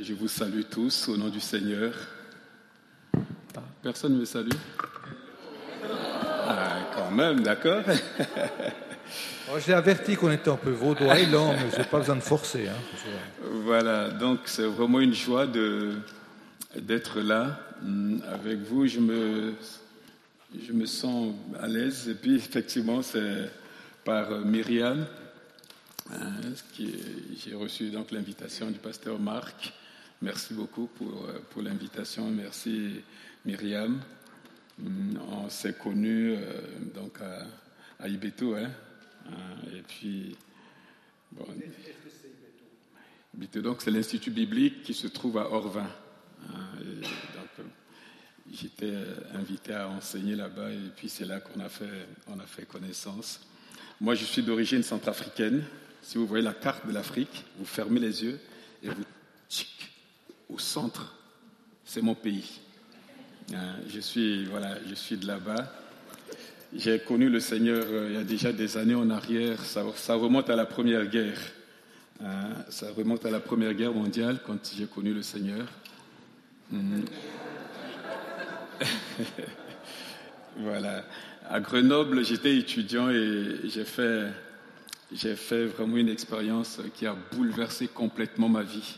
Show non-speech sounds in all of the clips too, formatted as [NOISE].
je vous salue tous au nom du Seigneur. Ah, personne ne me salue? Ah, quand même, d'accord [LAUGHS] oh, J'ai averti qu'on était un peu vaudois et lent, mais je n'ai pas besoin de forcer. Hein. Voilà, donc c'est vraiment une joie d'être là mm, avec vous. Je me, je me sens à l'aise. Et puis, effectivement, c'est par Myriam Hein, j'ai reçu donc l'invitation du pasteur Marc. Merci beaucoup pour, euh, pour l'invitation. Merci Myriam. Mm, on s'est connus euh, donc à, à Ibeto, hein, hein, et puis bon, Ibeto, donc c'est l'institut biblique qui se trouve à Orvin. donc j'étais invité à enseigner là-bas et puis c'est là qu'on a fait on a fait connaissance. Moi, je suis d'origine centrafricaine. Si vous voyez la carte de l'Afrique, vous fermez les yeux au centre, c'est mon pays. Hein, je suis voilà, je suis de là-bas. J'ai connu le Seigneur euh, il y a déjà des années en arrière. Ça, remonte à la Première Guerre. Hein, ça remonte à la Première Guerre mondiale quand j'ai connu le Seigneur. Mhm. [LAUGHS] voilà. À Grenoble, j'étais étudiant et j'ai fait j'ai fait vraiment une expérience qui a bouleversé complètement ma vie.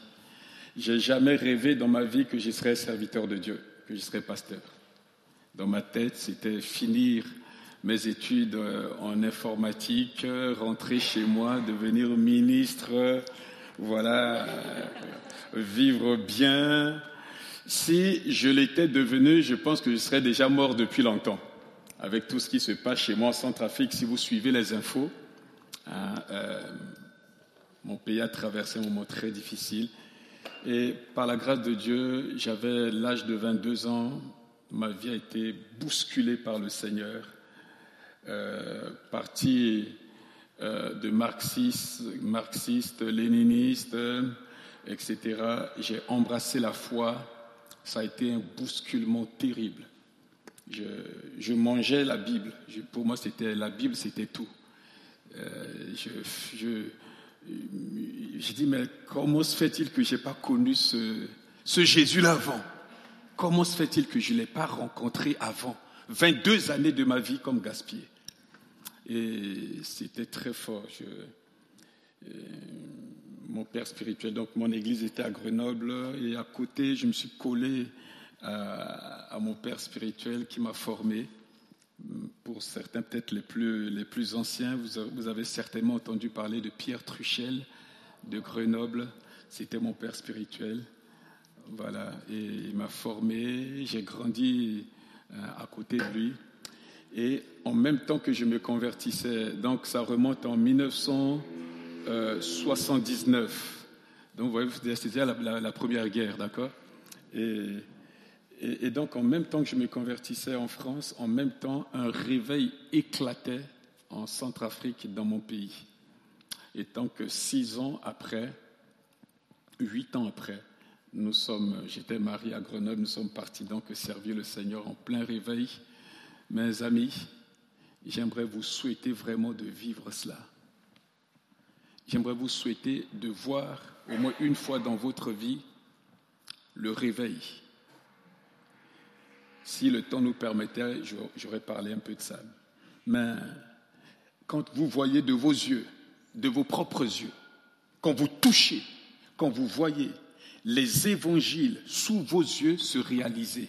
J'ai jamais rêvé dans ma vie que je serais serviteur de Dieu, que je serais pasteur. Dans ma tête, c'était finir mes études euh, en informatique, rentrer chez moi, devenir ministre, voilà, euh, vivre bien. Si je l'étais devenu, je pense que je serais déjà mort depuis longtemps. Avec tout ce qui se passe chez moi en trafic, si vous suivez les infos, Hein, euh, mon pays a traversé un moment très difficile. Et par la grâce de Dieu, j'avais l'âge de 22 ans. Ma vie a été bousculée par le Seigneur. Euh, parti euh, de marxiste, marxiste, léniniste, etc. J'ai embrassé la foi. Ça a été un bousculement terrible. Je, mangeais la Bible. Pour moi, c'était la Bible, c'était tout. Euh, je, je, dis, mais comment se fait-il que je n'ai pas connu ce, Jésus-là avant? Comment se fait-il que je ne l'ai pas rencontré avant? 22 années de ma vie comme gaspillé. Et c'était très fort. Je, euh, mon père spirituel, donc mon église était à Grenoble et à côté, je me suis collé à mon père spirituel qui m'a formé pour certains peut-être les plus, les plus anciens, vous avez, certainement entendu parler de Pierre Truchel de Grenoble. C'était mon père spirituel. Voilà, et il m'a formé, j'ai grandi euh, à côté de lui. Et en même temps que je me convertissais, donc ça remonte en 1979. Donc vous voyez, c'était la, la, première guerre, d'accord? Et, donc, en même temps que je me convertissais en France, en même temps, un réveil éclatait en Centrafrique, dans mon pays. Et tant que six ans après, huit ans après, nous sommes, j'étais marié à Grenoble, nous sommes partis donc servir le Seigneur en plein réveil. Mes amis, j'aimerais vous souhaiter vraiment de vivre cela. J'aimerais vous souhaiter de voir au moins une fois dans votre vie le réveil si le temps nous permettait, j'aurais parlé un peu de ça. Mais quand vous voyez de vos yeux, de vos propres yeux, quand vous touchez, quand vous voyez les évangiles sous vos yeux se réaliser,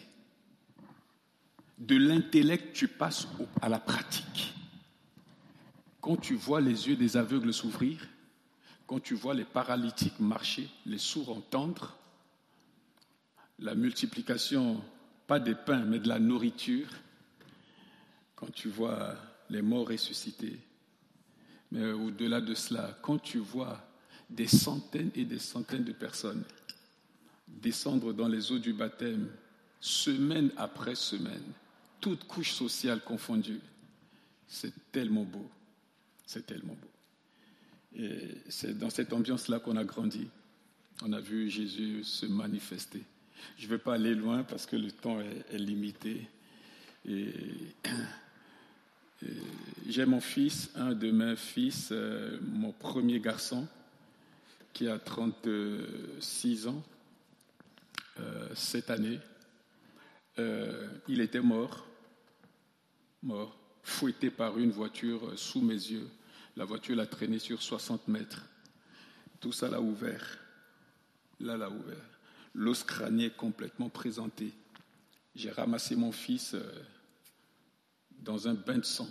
de l'intellect tu passes à la pratique. Quand tu vois les yeux des aveugles s'ouvrir, quand tu vois les paralytiques marcher, les sourds entendre, la multiplication pas des pains, mais de la nourriture, quand tu vois les morts ressuscités, mais au-delà de cela, quand tu vois des centaines et des centaines de personnes descendre dans les eaux du baptême, semaine après semaine, toutes couches sociales confondues, c'est tellement beau, c'est tellement beau. Et c'est dans cette ambiance-là qu'on a grandi. On a vu Jésus se manifester. Je ne vais pas aller loin parce que le temps est, limité. J'ai mon fils, un de mes fils, euh, mon premier garçon, qui a 36 ans. cette année. Euh, il était mort, mort, fouetté par une voiture sous mes yeux. La voiture l'a traîné sur 60 mètres. Tout ça l'a ouvert. Là, l'a ouvert. L'os crânien complètement présenté. J'ai ramassé mon fils euh, dans un bain de sang.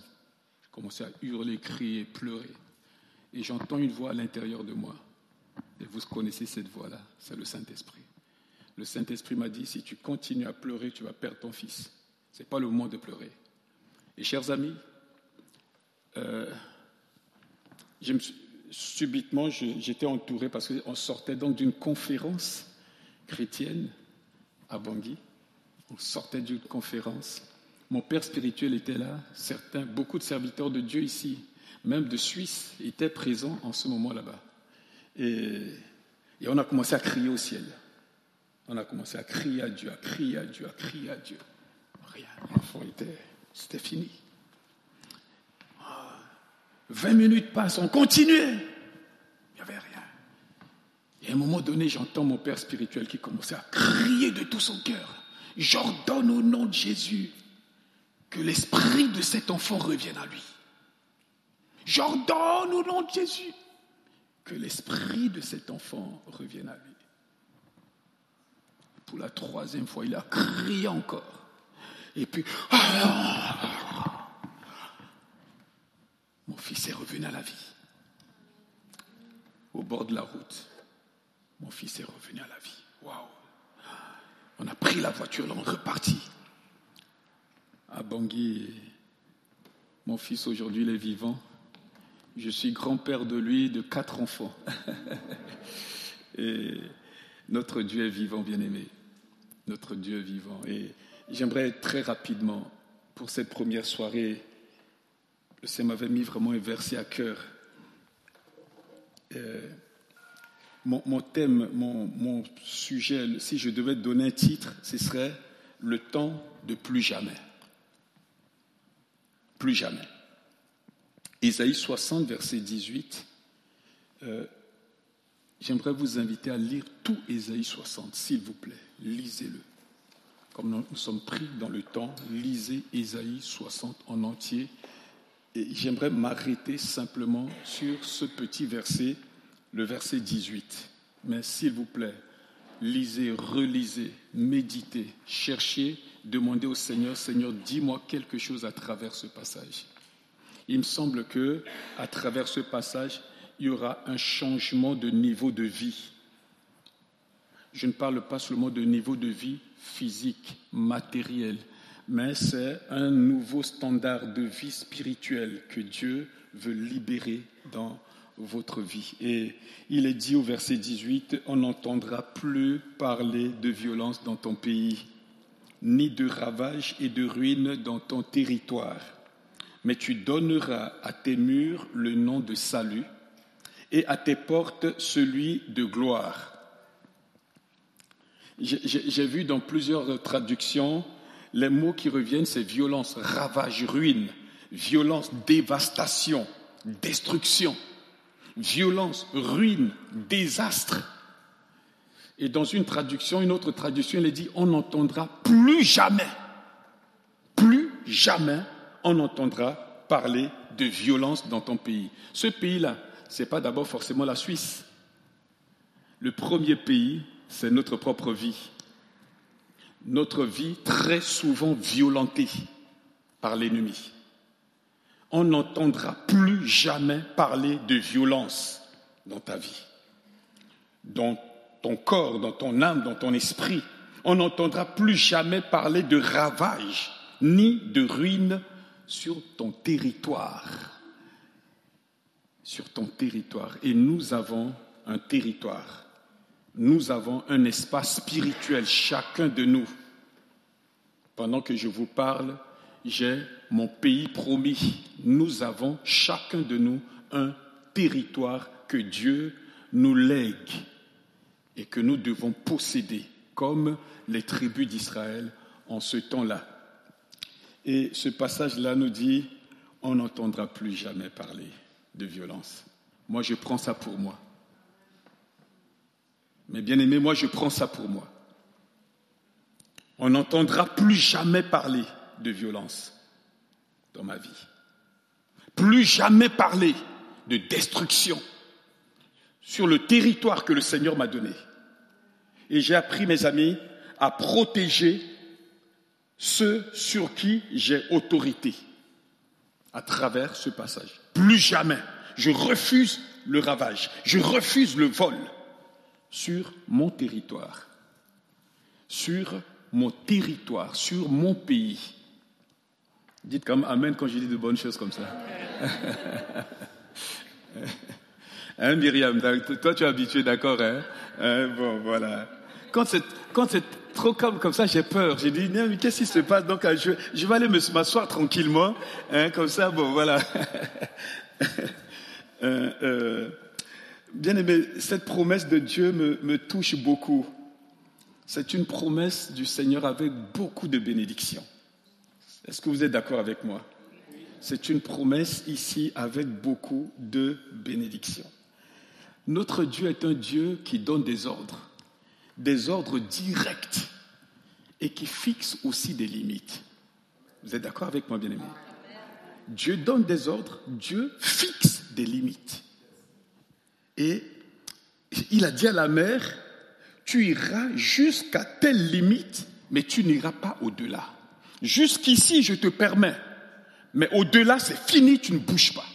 J'ai commencé à hurler, crier, pleurer. Et j'entends une voix à l'intérieur de moi. Et vous connaissez cette voix-là, c'est le Saint-Esprit. Le Saint-Esprit m'a dit, si tu continues à pleurer, tu vas perdre ton fils. Ce n'est pas le moment de pleurer. Et chers amis, euh, subitement, j'étais entouré parce qu'on sortait donc d'une conférence chrétienne à Bangui. On sortait d'une conférence. Mon père spirituel était là. Certains, beaucoup de serviteurs de Dieu ici, même de Suisse, étaient présents en ce moment là-bas. Et, on a commencé à crier au ciel. On a commencé à crier à Dieu, à crier à Dieu, à crier à Dieu. Rien. L'enfant était, c'était fini. 20 minutes passent, on continuait. Il n'y avait rien. Et à un moment donné, j'entends mon père spirituel qui commençait à crier de tout son cœur. J'ordonne au nom de Jésus que l'esprit de cet enfant revienne à lui. J'ordonne au nom de Jésus que l'esprit de cet enfant revienne à lui. Pour la troisième fois, il a crié encore. Et puis, mon fils est revenu à la vie. Au bord de la route, mon fils est revenu à la vie. Waouh! On a pris la voiture, on est reparti. À Bangui, mon fils aujourd'hui, est vivant. Je suis grand-père de lui, de quatre enfants. [LAUGHS] Et notre Dieu est vivant, bien-aimé. Notre Dieu est vivant. Et j'aimerais très rapidement, pour cette première soirée, le Seigneur m'avait mis vraiment un verset à cœur. Euh, mon, thème, mon, sujet, si je devais donner un titre, ce serait Le temps de plus jamais. Plus jamais. Isaïe 60, verset 18. Euh, j'aimerais vous inviter à lire tout Isaïe 60, s'il vous plaît. Lisez-le. Comme nous sommes pris dans le temps, lisez Isaïe 60 en entier. Et j'aimerais m'arrêter simplement sur ce petit verset, le verset 18. Mais s'il vous plaît, lisez, relisez, méditez, cherchez, demandez au Seigneur, Seigneur, dis-moi quelque chose à travers ce passage. Il me semble que, à travers ce passage, il y aura un changement de niveau de vie. Je ne parle pas seulement de niveau de vie physique, matériel, mais c'est un nouveau standard de vie spirituelle que Dieu veut libérer dans votre vie. Et il est dit au verset 18, on n'entendra plus parler de violence dans ton pays, ni de ravage et de ruines dans ton territoire mais tu donneras à tes murs le nom de salut et à tes portes celui de gloire. J'ai vu dans plusieurs traductions, les mots qui reviennent, c'est violence, ravage, ruine, violence, dévastation, destruction, violence, ruine, désastre. Et dans une traduction, une autre traduction, elle dit, on n'entendra plus jamais, plus jamais on entendra parler de violence dans ton pays. Ce pays-là, ce n'est pas d'abord forcément la Suisse. Le premier pays, c'est notre propre vie. Notre vie très souvent violentée par l'ennemi. On n'entendra plus jamais parler de violence dans ta vie, dans ton corps, dans ton âme, dans ton esprit. On n'entendra plus jamais parler de ravage ni de ruine sur ton territoire. Sur ton territoire. Et nous avons un territoire. Nous avons un espace spirituel, chacun de nous. Pendant que je vous parle, j'ai mon pays promis. Nous avons chacun de nous un territoire que Dieu nous lègue et que nous devons posséder, comme les tribus d'Israël en ce temps-là. Et ce passage-là nous dit, on n'entendra plus jamais parler de violence. Moi, je prends ça pour moi. Mais bien aimé, moi, je prends ça pour moi. On n'entendra plus jamais parler de violence dans ma vie. Plus jamais parler de destruction sur le territoire que le Seigneur m'a donné. Et j'ai appris, mes amis, à protéger ceux sur qui j'ai autorité à travers ce passage. Plus jamais. Je refuse le ravage. Je refuse le vol sur mon territoire. Sur mon territoire, sur mon pays. Dites comme Amen quand je dis de bonnes choses comme ça. [LAUGHS] hein, Myriam, toi tu es habitué, d'accord hein? hein? Bon, voilà. Quand c'est, quand c'est trop comme, comme ça, j'ai peur. J'ai dit, mais qu'est-ce qui se passe? Donc, je, je vais aller m'asseoir tranquillement. Hein, comme ça, bon, voilà. [LAUGHS] euh, euh, bien aimé, cette promesse de Dieu me, me touche beaucoup. C'est une promesse du Seigneur avec beaucoup de bénédictions. Est-ce que vous êtes d'accord avec moi? C'est une promesse ici avec beaucoup de bénédictions. Notre Dieu est un Dieu qui donne des ordres, des ordres directs et qui fixe aussi des limites. Vous êtes d'accord avec moi, bien-aimé? Dieu donne des ordres, Dieu fixe des limites. Et il a dit à la mère, tu iras jusqu'à telle limite, mais tu n'iras pas au-delà. Jusqu'ici, je te permets. Mais au-delà, c'est fini, tu ne bouges pas.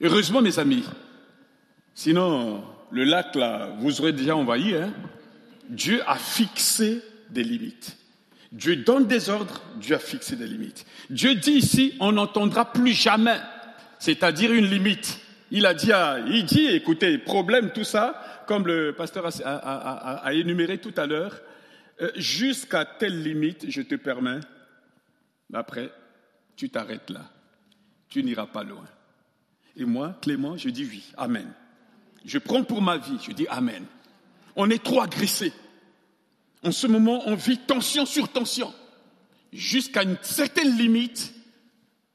Heureusement, mes amis. Sinon, le lac, là, vous aurez déjà envahi. Hein? Dieu a fixé des limites. Dieu donne des ordres, Dieu a fixé des limites. Dieu dit ici, on n'entendra plus jamais, c'est-à-dire une limite. Il a dit, écoutez, problème, tout ça, comme le pasteur a énuméré tout à l'heure, jusqu'à telle limite, je te permets, après, tu t'arrêtes là. Tu n'iras pas loin. Et moi, Clément, je dis oui, Amen. Je prends pour ma vie, je dis Amen. On est trop agressé. En ce moment, on vit tension sur tension. Jusqu'à une certaine limite,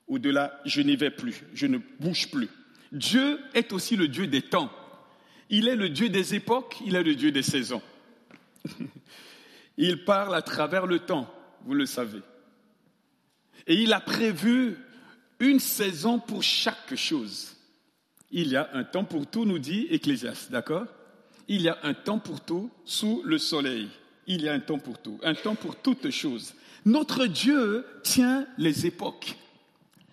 au-delà, je n'y vais plus, je ne bouge plus. Dieu est aussi le Dieu des temps. Il est le Dieu des époques, il est le Dieu des saisons. [LAUGHS] Il parle à travers le temps, vous le savez. Et il a prévu une saison pour chaque chose. Il y a un temps pour tout, nous dit Ecclésiaste, d'accord? Il y a un temps pour tout sous le soleil. Il y a un temps pour tout, un temps pour toutes choses. Notre Dieu tient les époques.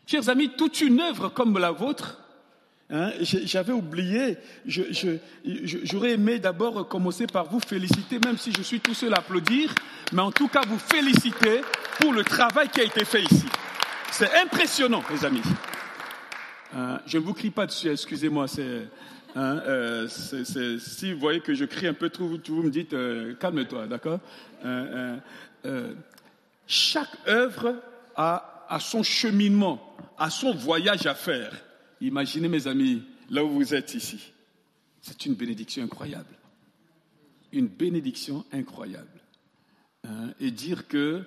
Chers amis, toute une œuvre comme la vôtre Hein, j'avais oublié, j'aurais aimé d'abord commencer par vous féliciter, même si je suis tout seul à applaudir, mais en tout cas vous féliciter pour le travail qui a été fait ici. C'est impressionnant, mes amis. Hein, je ne vous crie pas dessus, excusez-moi. Hein, euh, si vous voyez que je crie un peu trop, vous me dites euh, calme-toi, d'accord? Euh, Chaque œuvre a son cheminement, a son voyage à faire. Imaginez, mes amis, là où vous êtes ici. C'est une bénédiction incroyable. Une bénédiction incroyable. Hein, et dire que,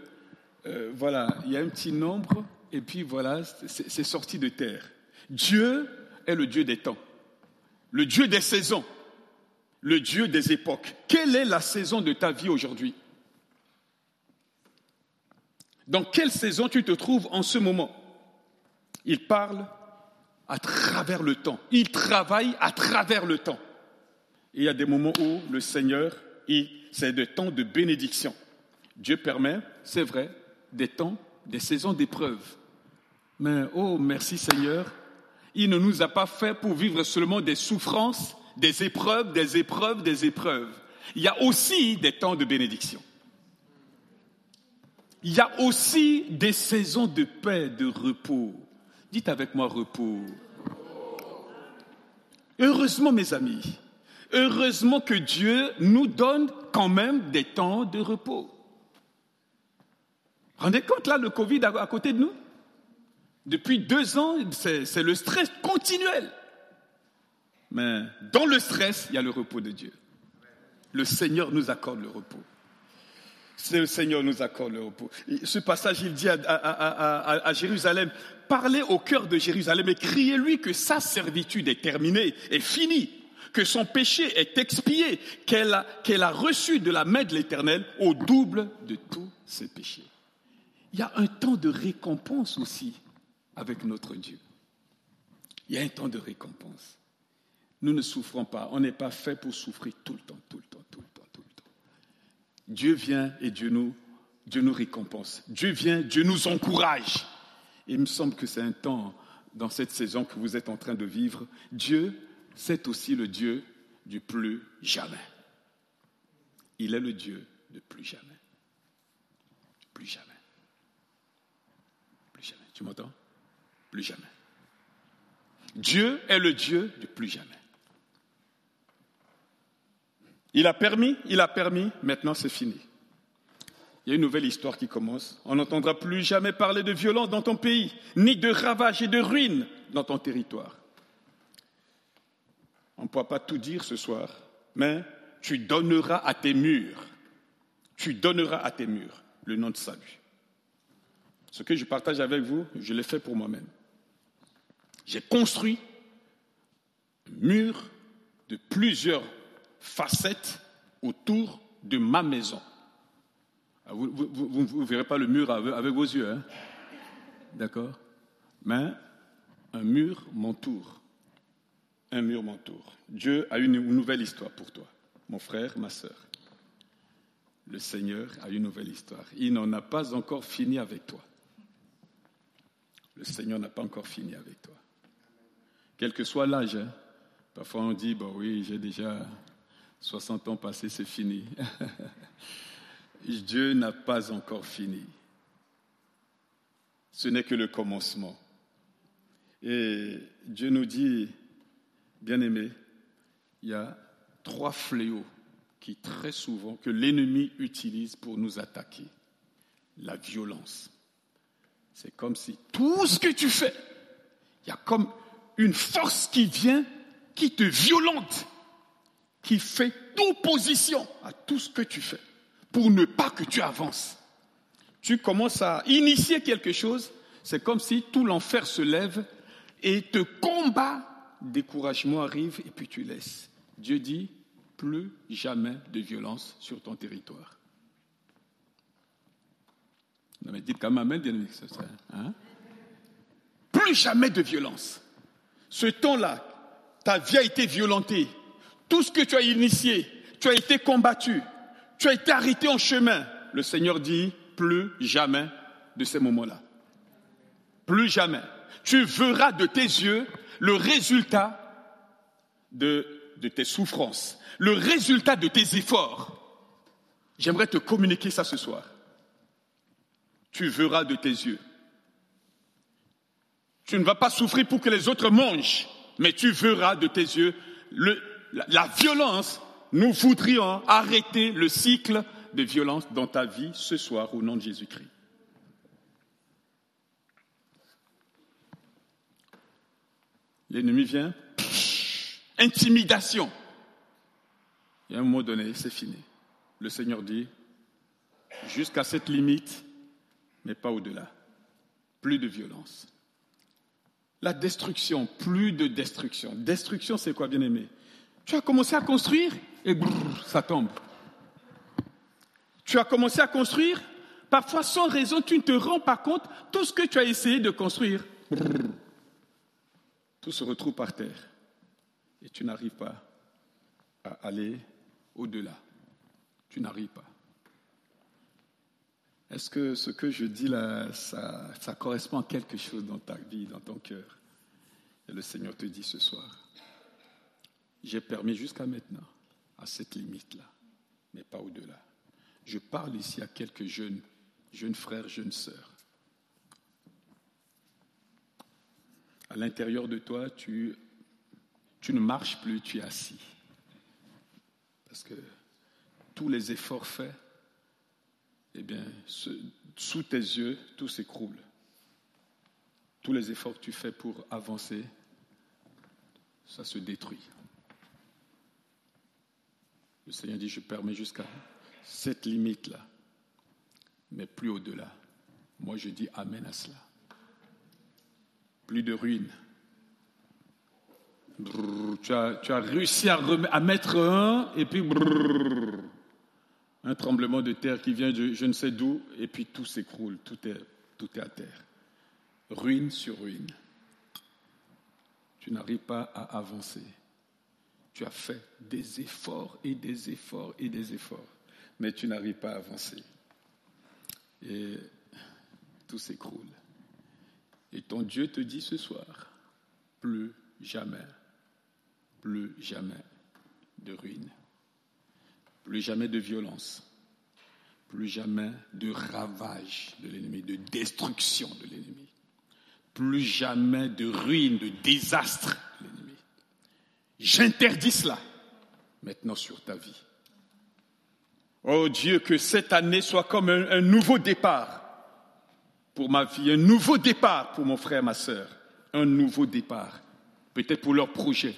euh, voilà, il y a un petit nombre, et puis voilà, c'est sorti de terre. Dieu est le Dieu des temps, le Dieu des saisons, le Dieu des époques. Quelle est la saison de ta vie aujourd'hui? Dans quelle saison tu te trouves en ce moment? Il parle à travers le temps. Il travaille à travers le temps. Il y a des moments où le Seigneur, c'est des temps de bénédiction. Dieu permet, c'est vrai, des temps, des saisons d'épreuve. Mais, oh, merci Seigneur, il ne nous a pas fait pour vivre seulement des souffrances, des épreuves, des épreuves, des épreuves. Il y a aussi des temps de bénédiction. Il y a aussi des saisons de paix, de repos. Dites avec moi repos. Heureusement, mes amis, heureusement que Dieu nous donne quand même des temps de repos. Rendez compte là, le Covid à côté de nous? Depuis deux ans, c'est le stress continuel. Mais dans le stress, il y a le repos de Dieu. Le Seigneur nous accorde le repos. Le Seigneur nous accorde le repos. Ce passage, il dit à, Jérusalem, parlez au cœur de Jérusalem et criez-lui que sa servitude est terminée, est finie. que son péché est expié, qu'elle a, qu'elle a reçu de la main de l'Éternel au double de tous ses péchés. Il y a un temps de récompense aussi avec notre Dieu. Il y a un temps de récompense. Nous ne souffrons pas. On n'est pas fait pour souffrir tout le temps, tout le temps, tout le temps, tout le temps. Dieu vient et Dieu nous, récompense. Dieu vient, Dieu nous encourage. Il me semble que c'est un temps dans cette saison que vous êtes en train de vivre. Dieu, c'est aussi le Dieu du plus jamais. Il est le Dieu de plus jamais. Plus jamais. Plus jamais. Tu m'entends? Plus jamais. Dieu est le Dieu de plus jamais. Il a permis, il a permis, maintenant c'est fini. Il y a une nouvelle histoire qui commence. On n'entendra plus jamais parler de violence dans ton pays, ni de ravages et de ruines dans ton territoire. On ne pourra pas tout dire ce soir, mais tu donneras à tes murs, tu donneras à tes murs le nom de salut. Ce que je partage avec vous, je l'ai fait pour moi-même. J'ai construit un mur de plusieurs facettes autour de ma maison. Ah, vous ne verrez pas le mur avec, vos yeux, hein? d'accord Mais un mur m'entoure. Un mur m'entoure. Dieu a une nouvelle histoire pour toi, mon frère, ma sœur. Le Seigneur a une nouvelle histoire. Il n'en a pas encore fini avec toi. Le Seigneur n'a pas encore fini avec toi. Quel que soit l'âge, hein. parfois on dit, bon oui, j'ai déjà 60 ans passés, c'est fini. [LAUGHS] Dieu n'a pas encore fini. Ce n'est que le commencement. Et Dieu nous dit, bien aimé, il y a trois fléaux qui très souvent que l'ennemi utilise pour nous attaquer. La violence. C'est comme si tout ce que tu fais, il y a comme une force qui vient, qui te violente, qui fait opposition à tout ce que tu fais pour ne pas que tu avances. Tu commences à initier quelque chose, c'est comme si tout l'enfer se lève et te combat, découragement arrive et puis tu laisses. Dieu dit, plus jamais de violence sur ton territoire. Non mais dites quand même, hein? Plus jamais de violence. Ce temps-là, ta vie a été violentée. Tout ce que tu as initié, tu as été combattu, tu as été arrêté en chemin. Le Seigneur dit, plus jamais de ces moments-là. Plus jamais. Tu verras de tes yeux le résultat de, tes souffrances, le résultat de tes efforts. J'aimerais te communiquer ça ce soir. Tu verras de tes yeux. Tu ne vas pas souffrir pour que les autres mangent, mais tu verras de tes yeux le, la, violence nous voudrions arrêter le cycle de violence dans ta vie ce soir au nom de Jésus-Christ. L'ennemi vient, intimidation. Et à un moment donné, c'est fini. Le Seigneur dit, jusqu'à cette limite, mais pas au-delà. Plus de violence. La destruction, plus de destruction. Destruction, c'est quoi, bien aimé Tu as commencé à construire, et ça tombe. Tu as commencé à construire, parfois sans raison, tu ne te rends pas compte, tout ce que tu as essayé de construire, tout se retrouve par terre. Et tu n'arrives pas à aller au-delà. Tu n'arrives pas. Est-ce que ce que je dis là, ça, ça correspond à quelque chose dans ta vie, dans ton cœur? Et le Seigneur te dit ce soir, j'ai permis jusqu'à maintenant à cette limite-là, mais pas au-delà. Je parle ici à quelques jeunes, jeunes frères, jeunes sœurs. À l'intérieur de toi, tu, tu ne marches plus, tu es assis. Parce que tous les efforts faits, eh bien, sous tes yeux, tout s'écroule. Tous les efforts que tu fais pour avancer, ça se détruit. Le Seigneur dit, je permets jusqu'à cette limite-là, mais plus au-delà. Moi, je dis Amen à cela. Plus de ruines, tu, as, réussi à, mettre un, et puis un tremblement de terre qui vient de je ne sais d'où, et puis tout s'écroule, tout est à terre. Ruine sur ruine. Tu n'arrives pas à avancer. Tu as fait des efforts et des efforts et des efforts, mais tu n'arrives pas à avancer. Et tout s'écroule. Et ton Dieu te dit ce soir, plus jamais, plus jamais de ruine, plus jamais de violence, plus jamais de ravage de l'ennemi, de destruction de l'ennemi, plus jamais de ruine, de désastre de l'ennemi. J'interdis cela maintenant sur ta vie. Oh Dieu, que cette année soit comme un, nouveau départ pour ma vie, un nouveau départ pour mon frère, ma soeur, un nouveau départ, peut-être pour leurs projets,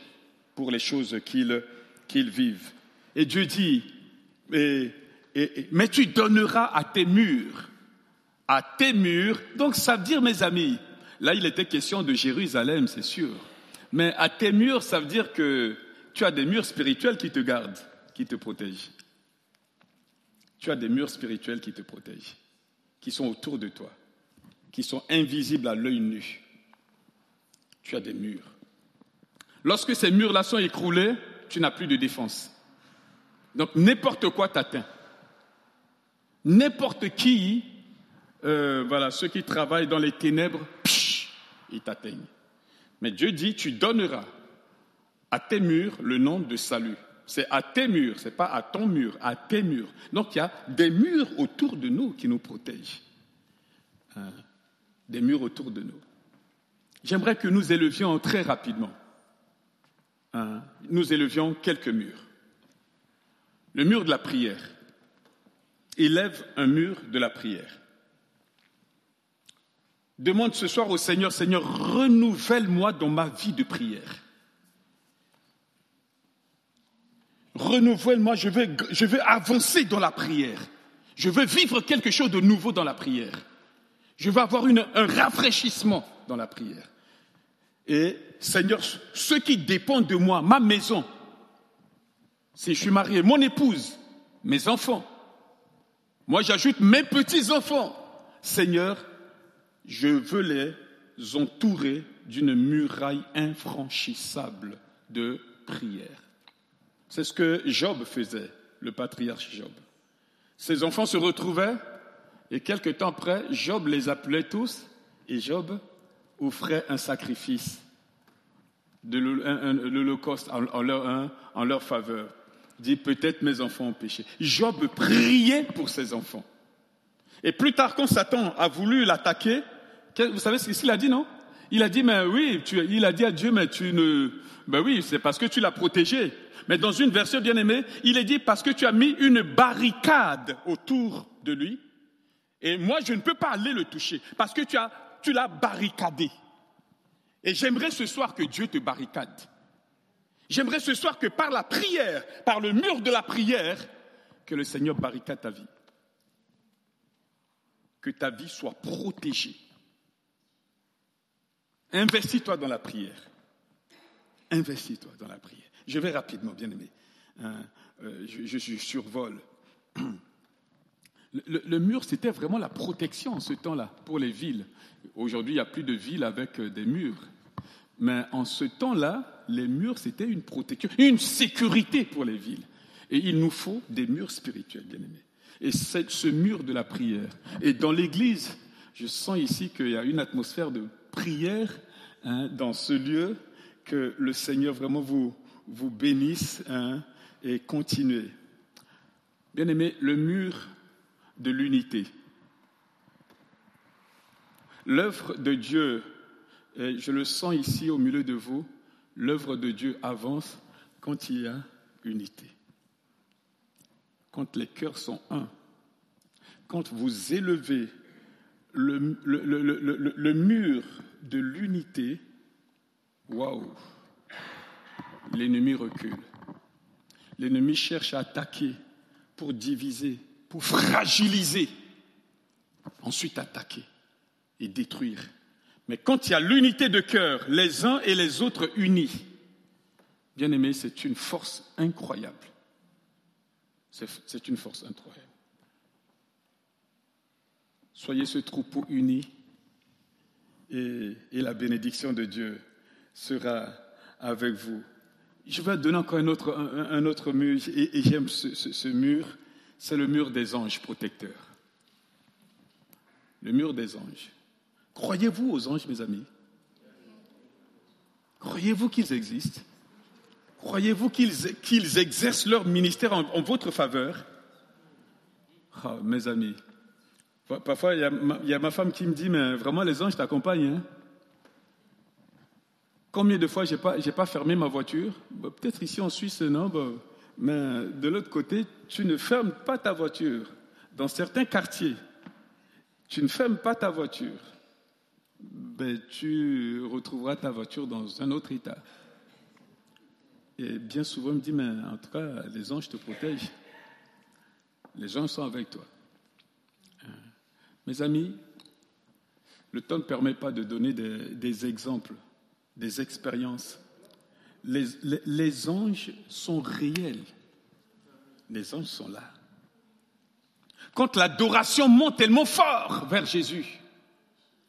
pour les choses qu'ils vivent. Et Dieu dit, mais tu donneras à tes murs, à tes murs, donc ça veut dire, mes amis, là il était question de Jérusalem, c'est sûr, mais à tes murs, ça veut dire que tu as des murs spirituels qui te gardent, qui te protègent. Tu as des murs spirituels qui te protègent, qui sont autour de toi, qui sont invisibles à l'œil nu. Tu as des murs. Lorsque ces murs-là sont écroulés, tu n'as plus de défense. Donc n'importe quoi t'atteint. N'importe qui, euh, voilà, ceux qui travaillent dans les ténèbres, ils t'atteignent. Mais Dieu dit, tu donneras à tes murs le nom de salut. C'est à tes murs, ce n'est pas à ton mur, à tes murs. Donc il y a des murs autour de nous qui nous protègent. Hein? Des murs autour de nous. J'aimerais que nous élevions très rapidement. Hein? Nous élevions quelques murs. Le mur de la prière. Élève un mur de la prière. Demande ce soir au Seigneur, Seigneur, renouvelle-moi dans ma vie de prière. Renouvelle-moi, je veux, je veux avancer dans la prière. Je veux vivre quelque chose de nouveau dans la prière. Je veux avoir un rafraîchissement dans la prière. Et Seigneur, ce qui dépend de moi, ma maison, si je suis marié, mon épouse, mes enfants, moi j'ajoute mes petits-enfants, Seigneur, je veux les entourer d'une muraille infranchissable de prière. C'est ce que Job faisait, le patriarche Job. Ses enfants se retrouvaient et quelque temps après, Job les appelait tous et Job offrait un sacrifice de l'Holocauste en, leur, en leur faveur. Il dit peut-être mes enfants ont péché. Job priait pour ses enfants. Et plus tard, quand Satan a voulu l'attaquer, vous savez ce qu'il a dit, non? Il a dit, mais oui, il a dit à Dieu, mais tu ne... Ben oui, c'est parce que tu l'as protégé. Mais dans une version bien aimée, il est dit parce que tu as mis une barricade autour de lui. Et moi, je ne peux pas aller le toucher parce que tu as, tu l'as barricadé. Et j'aimerais ce soir que Dieu te barricade. J'aimerais ce soir que par la prière, par le mur de la prière, que le Seigneur barricade ta vie que ta vie soit protégée. Investis-toi dans la prière. Investis-toi dans la prière. Je vais rapidement, bien aimé. Hein, euh, je, survole. Le, mur, c'était vraiment la protection en ce temps-là pour les villes. Aujourd'hui, il n'y a plus de villes avec euh, des murs. Mais en ce temps-là, les murs, c'était une protection, une sécurité pour les villes. Et il nous faut des murs spirituels, bien aimés et ce mur de la prière. Et dans l'Église, je sens ici qu'il y a une atmosphère de prière hein, dans ce lieu, que le Seigneur vraiment vous, vous bénisse hein, et continuez. Bien aimé, le mur de l'unité. L'œuvre de Dieu, je le sens ici au milieu de vous, l'œuvre de Dieu avance quand il y a unité quand les cœurs sont un, quand vous élevez le, mur de l'unité, waouh, l'ennemi recule. L'ennemi cherche à attaquer pour diviser, pour fragiliser, ensuite attaquer et détruire. Mais quand il y a l'unité de cœur, les uns et les autres unis, Bien aimé, c'est une force incroyable. C'est une force incroyable. Soyez ce troupeau uni et, la bénédiction de Dieu sera avec vous. Je vais donner encore un autre, un, autre mur, et, j'aime ce, mur, c'est le mur des anges protecteurs. Le mur des anges. Croyez-vous aux anges, mes amis? Croyez-vous qu'ils existent? Croyez-vous qu'ils exercent leur ministère en, votre faveur? Ah, Mes amis, parfois il y, a ma femme qui me dit, mais vraiment les anges t'accompagnent. Hein? Combien de fois j'ai pas, pas fermé ma voiture? Peut-être ici en Suisse, non, mais de l'autre côté, tu ne fermes pas ta voiture. Dans certains quartiers, tu ne fermes pas ta voiture. Ben, tu retrouveras ta voiture dans un autre état. Et bien souvent, on me dit, mais en tout cas, les anges te protègent. Les anges sont avec toi. Mes amis, le temps ne permet pas de donner des, exemples, des expériences. Les, les, anges sont réels. Les anges sont là. Quand l'adoration monte tellement fort vers Jésus,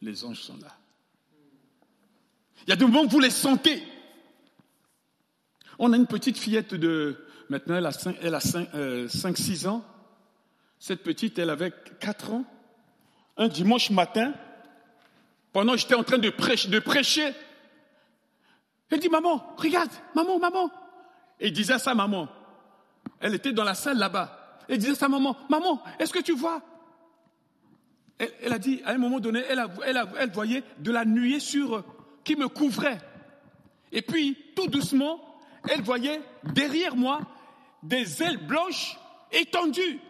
les anges sont là. Il y a des moments où vous les sentez. On a une petite fillette de, maintenant elle a 5, elle a 6 euh, ans. Cette petite, elle avait 4 ans. Un dimanche matin, pendant que j'étais en train de prêcher, elle dit, maman, regarde, maman, maman. Et disait à sa maman, elle était dans la salle là-bas, elle disait à sa maman, maman, est-ce que tu vois? Elle, a dit, à un moment donné, elle, elle, elle voyait de la nuée sur, qui me couvrait. Et puis, tout doucement, elle voyait derrière moi des ailes blanches étendues.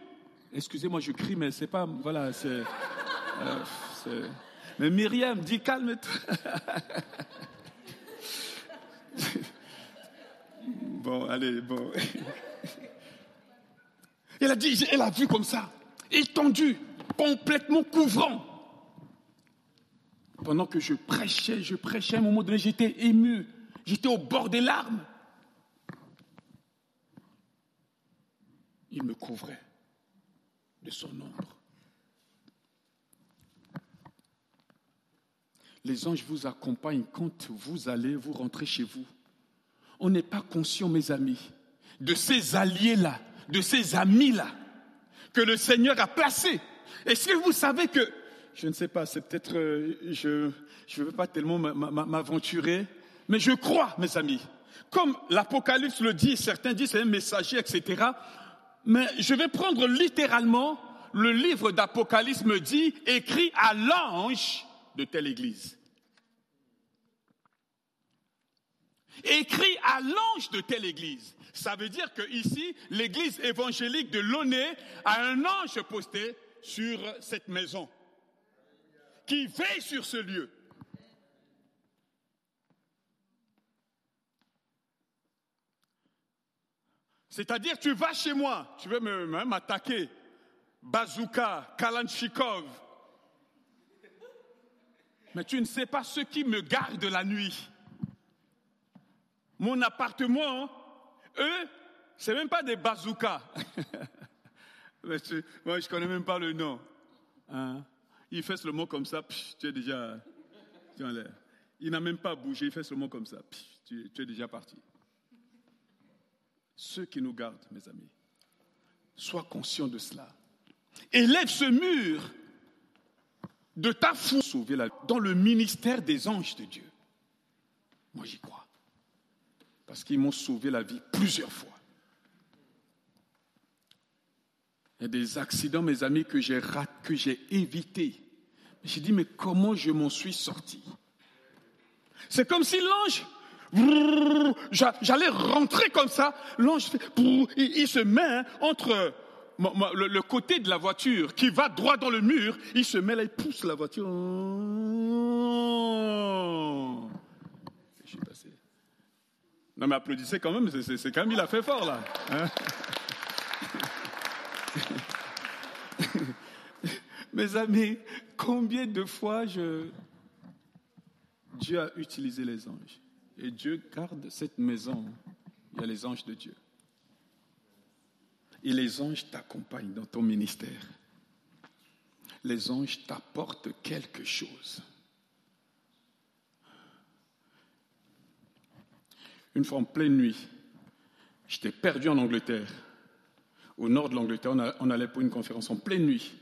Excusez-moi, je crie, mais c'est pas. Voilà, c'est. Euh, mais Myriam dit calme-toi. [LAUGHS] bon, allez, bon. Elle a dit, elle a vu comme ça, étendu, complètement couvrant. Pendant que je prêchais, je prêchais, à un moment donné, j'étais ému, j'étais au bord des larmes. Il me couvrait de son ombre. Les anges vous accompagnent quand vous allez vous rentrer chez vous. On n'est pas conscient, mes amis, de ces alliés-là, de ces amis-là, que le Seigneur a placés. Est-ce que vous savez que, je ne sais pas, c'est peut-être, euh, je ne veux pas tellement m'aventurer, mais je crois, mes amis, comme l'Apocalypse le dit, certains disent c'est un messager, etc mais je vais prendre littéralement le livre d'Apocalypse me dit écrit à l'ange de telle église. Écrit à l'ange de telle église. Ça veut dire que ici, l'église évangélique de Launay a un ange posté sur cette maison qui veille sur ce lieu. C'est-à-dire, tu vas chez moi, tu veux m'attaquer. Bazooka, Kalanchikov. Mais tu ne sais pas ce qui me garde la nuit. Mon appartement, eux, c'est même pas des bazookas. [LAUGHS] moi, je ne connais même pas le nom. Hein? Il fait seulement comme ça, tu es déjà. Il n'a même pas bougé, il fait seulement comme ça, tu es déjà parti ceux qui nous gardent, mes amis. Sois conscient de cela. Élève ce mur de ta foi dans le ministère des anges de Dieu. Moi, j'y crois. Parce qu'ils m'ont sauvé la vie plusieurs fois. Il y a des accidents, mes amis, que j'ai que j'ai évités. J'ai dit, mais comment je m'en suis sorti? C'est comme si l'ange J'allais rentrer comme ça. L'ange il, se met entre le, côté de la voiture qui va droit dans le mur. Il se met là, il pousse la voiture. Je suis passé. Non mais applaudissez quand même, c'est quand même il a fait fort là. Mes amis, combien de fois je... Dieu a utilisé les anges et Dieu garde cette maison il y a les anges de Dieu. Et les anges t'accompagnent dans ton ministère. Les anges t'apportent quelque chose. Une fois en pleine nuit, j'étais perdu en Angleterre. Au nord de l'Angleterre, on, allait pour une conférence en pleine nuit.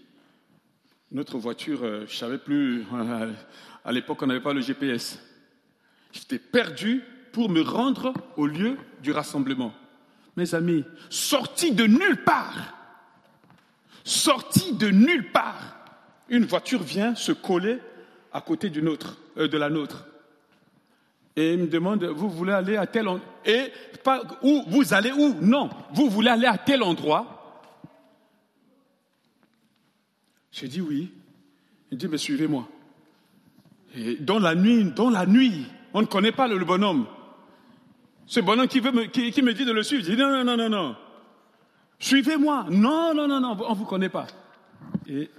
Notre voiture, euh, je ne savais plus, [LAUGHS] à l'époque, on n'avait pas le GPS. J'étais perdu pour me rendre au lieu du rassemblement. Mes amis, sorti de nulle part, sorti de nulle part, une voiture vient se coller à côté d'une autre, euh, de la nôtre. Et il me demande, vous voulez aller à tel endroit? Et pas où Vous allez où? Non, vous voulez aller à tel endroit? J'ai dit oui. Il dit, mais suivez-moi. Et dans la nuit, dans la nuit, on ne connaît pas le bonhomme. Ce bonhomme qui, veut me, qui, me dit de le suivre, je dis non, non, non, non, non. Suivez-moi. Non, non, non, non, on ne vous connaît pas. Et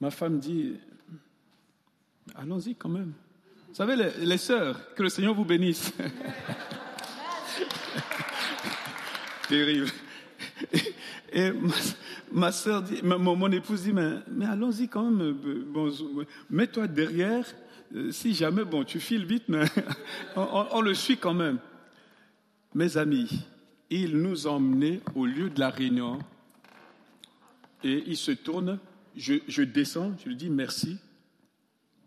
ma femme dit, allons-y quand même. Vous savez, les, sœurs, que le Seigneur vous bénisse. [LAUGHS] Terrible. Et, ma, sœur dit, mon, épouse dit, mais, mais allons-y quand même. Bon, mets-toi derrière. Euh, si jamais, bon, tu files vite, mais [LAUGHS] on le suit quand même. Mes amis, il nous emmenait au lieu de la réunion et il se tourne, je, descends, je lui dis merci.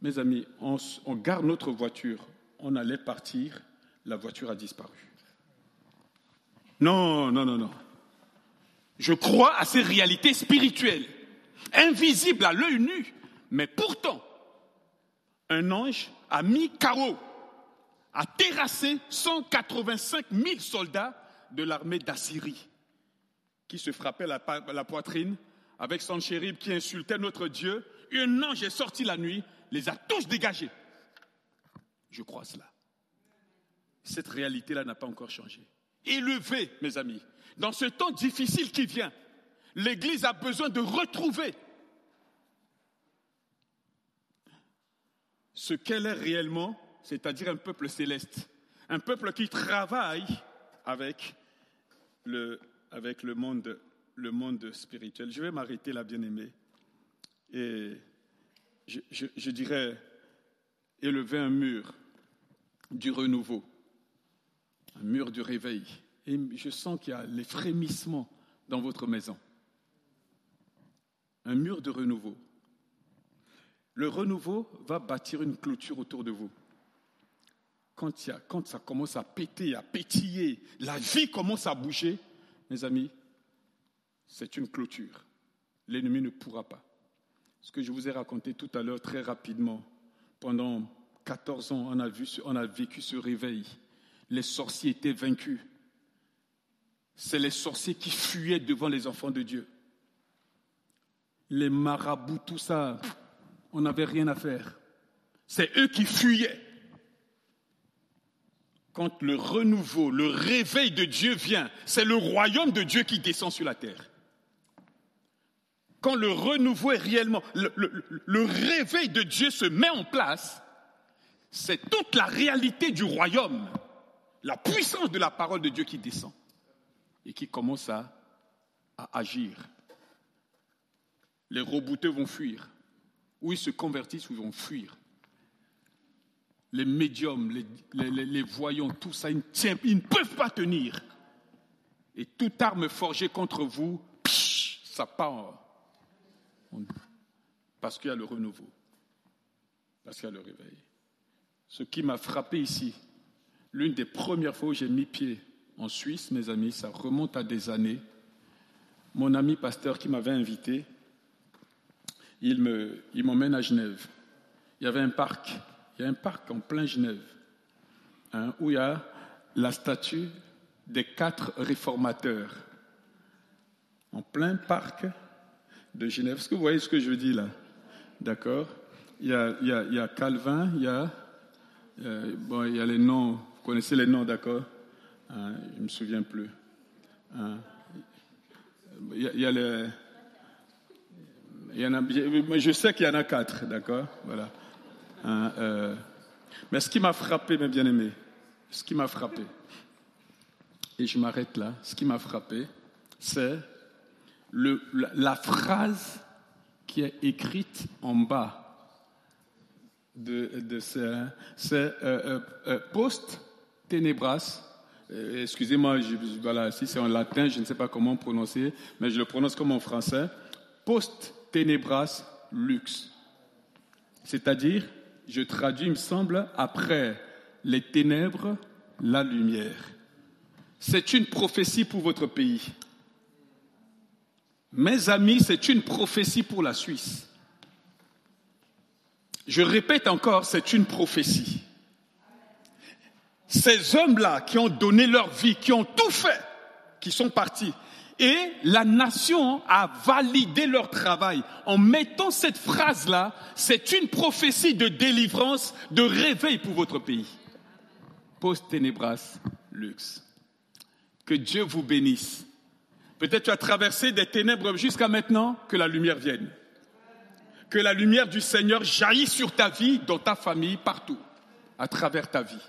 Mes amis, on, on garde notre voiture, on allait partir, la voiture a disparu. Non, non, non, non. Je crois à ces réalités spirituelles, invisibles à l'œil nu, mais pourtant, un ange a mis carreau a terrassé 185 000 soldats de l'armée d'Assyrie, qui se frappaient la, la, poitrine avec son chérib qui insultait notre Dieu. Un ange est sorti la nuit, les a tous dégagés. Je crois cela. Cette réalité-là n'a pas encore changé. Élevé, mes amis, dans ce temps difficile qui vient, l'Église a besoin de retrouver ce qu'elle est réellement c'est-à-dire un peuple céleste, un peuple qui travaille avec le, monde, le monde spirituel. Je vais m'arrêter là, bien-aimé, et je, je dirais élever un mur du renouveau, un mur du réveil. Et je sens qu'il y a les frémissements dans votre maison. Un mur de renouveau. Le renouveau va bâtir une clôture autour de vous quand, ça commence à péter, à pétiller, la vie commence à bouger, mes amis, c'est une clôture. L'ennemi ne pourra pas. Ce que je vous ai raconté tout à l'heure très rapidement, pendant 14 ans, on a, on a vécu ce réveil. Les sorciers étaient vaincus. C'est les sorciers qui fuyaient devant les enfants de Dieu. Les marabouts, tout ça, on n'avait rien à faire. C'est eux qui fuyaient quand le renouveau, le réveil de Dieu vient, c'est le royaume de Dieu qui descend sur la terre. Quand le renouveau est réellement, le, réveil de Dieu se met en place, c'est toute la réalité du royaume, la puissance de la parole de Dieu qui descend et qui commence à, à agir. Les rebouteux vont fuir, ou ils se convertissent ou ils vont fuir les médiums, les, voyants, tout ça, ils ne, peuvent pas tenir. Et toute arme forgée contre vous, ça part. Parce qu'il y a le renouveau. Parce qu'il y a le réveil. Ce qui m'a frappé ici, l'une des premières fois où j'ai mis pied en Suisse, mes amis, ça remonte à des années. Mon ami pasteur qui m'avait invité, il m'emmène à Genève. Il y avait un parc il y a un parc en plein Genève hein, où il y a la statue des quatre réformateurs. En plein parc de Genève. Est-ce que vous voyez ce que je dis là? D'accord? Il, y a, Calvin, il y a, bon, il y a les noms, vous connaissez les noms, d'accord? Hein, Je ne me souviens plus. Hein. il, y a, les. Il y en a, je sais qu'il y en a quatre, d'accord Voilà. Hein, euh, mais ce qui m'a frappé, mes bien-aimés, ce qui m'a frappé, et je m'arrête là, ce qui m'a frappé, c'est la, la phrase qui est écrite en bas de, de ce, c'est euh, euh, post tenebras. Excusez-moi, voilà, si c'est en latin, je ne sais pas comment prononcer, mais je le prononce comme en français. Post tenebras lux. C'est-à-dire, je traduis, il me semble, après les ténèbres, la lumière. C'est une prophétie pour votre pays. Mes amis, c'est une prophétie pour la Suisse. Je répète encore, c'est une prophétie. Ces hommes-là qui ont donné leur vie, qui ont tout fait, qui sont partis, et la nation a validé leur travail en mettant cette phrase-là, c'est une prophétie de délivrance, de réveil pour votre pays. Post tenebras lux. Que Dieu vous bénisse. Peut-être tu as traversé des ténèbres jusqu'à maintenant, que la lumière vienne. Que la lumière du Seigneur jaillisse sur ta vie, dans ta famille, partout, à travers ta vie.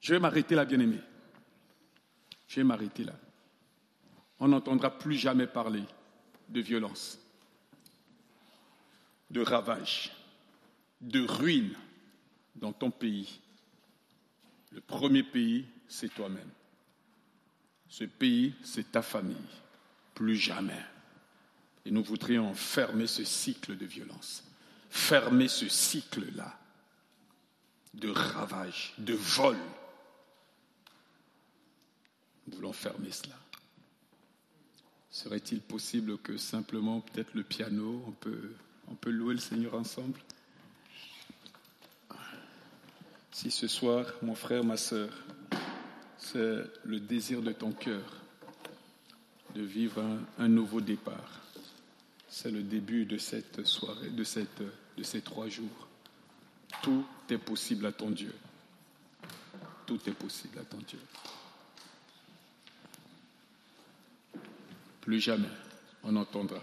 Je vais m'arrêter là, bien-aimé. Je vais m'arrêter là. On n'entendra plus jamais parler de violence, de ravage, de ruine dans ton pays. Le premier pays, c'est toi-même. Ce pays, c'est ta famille. Plus jamais. Et nous voudrions fermer ce cycle de violence, fermer ce cycle-là de ravage, de vol. Nous voulons fermer cela. Serait-il possible que simplement, peut-être le piano, on peut, on peut louer le Seigneur ensemble? Si ce soir, mon frère, ma sœur, c'est le désir de ton cœur de vivre un, nouveau départ. C'est le début de cette soirée, de, cette, de ces trois jours. Tout est possible à ton Dieu. Tout est possible à ton Dieu. Plus jamais. On entendra